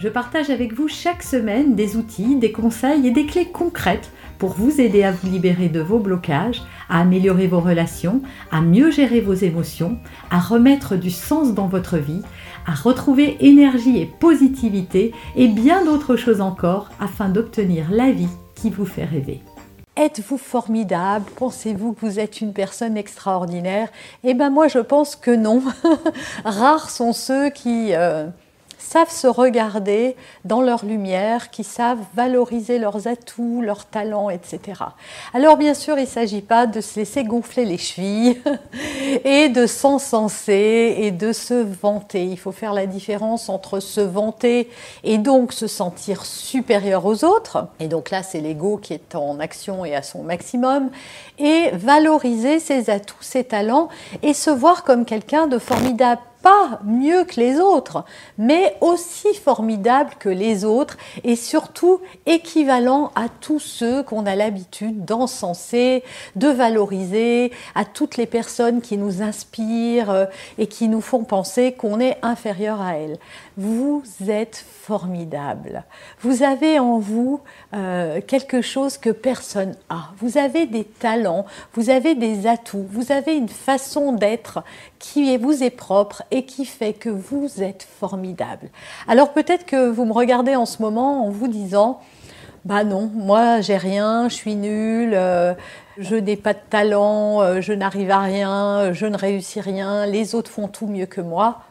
je partage avec vous chaque semaine des outils, des conseils et des clés concrètes pour vous aider à vous libérer de vos blocages, à améliorer vos relations, à mieux gérer vos émotions, à remettre du sens dans votre vie, à retrouver énergie et positivité et bien d'autres choses encore afin d'obtenir la vie qui vous fait rêver. Êtes-vous formidable? Pensez-vous que vous êtes une personne extraordinaire? Eh bien moi je pense que non. Rares sont ceux qui... Euh, savent se regarder dans leur lumière, qui savent valoriser leurs atouts, leurs talents, etc. Alors bien sûr, il ne s'agit pas de se laisser gonfler les chevilles et de s'encenser et de se vanter. Il faut faire la différence entre se vanter et donc se sentir supérieur aux autres. Et donc là, c'est l'ego qui est en action et à son maximum. Et valoriser ses atouts, ses talents et se voir comme quelqu'un de formidable pas mieux que les autres, mais aussi formidable que les autres et surtout équivalent à tous ceux qu'on a l'habitude d'encenser, de valoriser, à toutes les personnes qui nous inspirent euh, et qui nous font penser qu'on est inférieur à elles. Vous êtes formidable. Vous avez en vous euh, quelque chose que personne a. Vous avez des talents, vous avez des atouts, vous avez une façon d'être qui vous est propre et qui fait que vous êtes formidable. Alors peut-être que vous me regardez en ce moment en vous disant, bah non, moi j'ai rien, je suis nulle, euh, je n'ai pas de talent, euh, je n'arrive à rien, je ne réussis rien, les autres font tout mieux que moi.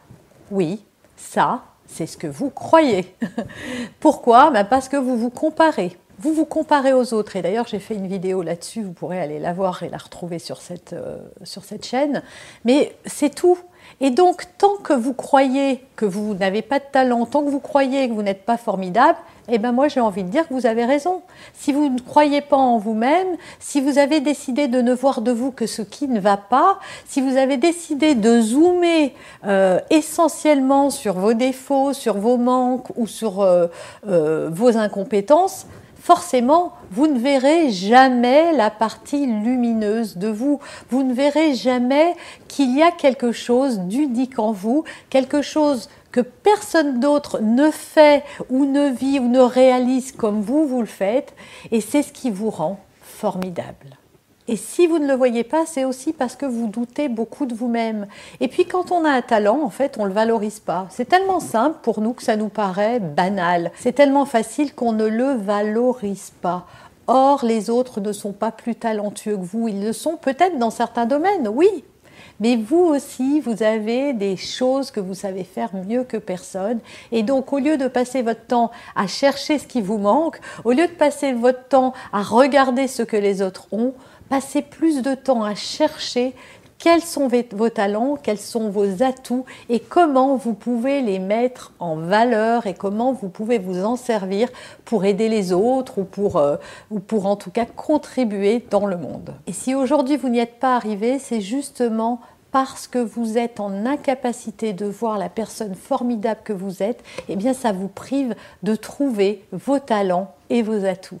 Oui, ça, c'est ce que vous croyez. Pourquoi? Bah, Parce que vous vous comparez. Vous vous comparez aux autres. Et d'ailleurs, j'ai fait une vidéo là-dessus, vous pourrez aller la voir et la retrouver sur cette, euh, sur cette chaîne. Mais c'est tout. Et donc, tant que vous croyez que vous n'avez pas de talent, tant que vous croyez que vous n'êtes pas formidable, eh bien moi j'ai envie de dire que vous avez raison. Si vous ne croyez pas en vous-même, si vous avez décidé de ne voir de vous que ce qui ne va pas, si vous avez décidé de zoomer euh, essentiellement sur vos défauts, sur vos manques ou sur euh, euh, vos incompétences, forcément, vous ne verrez jamais la partie lumineuse de vous. Vous ne verrez jamais qu'il y a quelque chose d'unique en vous, quelque chose que personne d'autre ne fait ou ne vit ou ne réalise comme vous, vous le faites. Et c'est ce qui vous rend formidable. Et si vous ne le voyez pas, c'est aussi parce que vous doutez beaucoup de vous-même. Et puis quand on a un talent, en fait, on ne le valorise pas. C'est tellement simple pour nous que ça nous paraît banal. C'est tellement facile qu'on ne le valorise pas. Or, les autres ne sont pas plus talentueux que vous. Ils le sont peut-être dans certains domaines, oui. Mais vous aussi, vous avez des choses que vous savez faire mieux que personne. Et donc, au lieu de passer votre temps à chercher ce qui vous manque, au lieu de passer votre temps à regarder ce que les autres ont, passez plus de temps à chercher quels sont vos talents, quels sont vos atouts et comment vous pouvez les mettre en valeur et comment vous pouvez vous en servir pour aider les autres ou pour, euh, ou pour en tout cas contribuer dans le monde. Et si aujourd'hui vous n'y êtes pas arrivé, c'est justement parce que vous êtes en incapacité de voir la personne formidable que vous êtes, eh bien ça vous prive de trouver vos talents et vos atouts.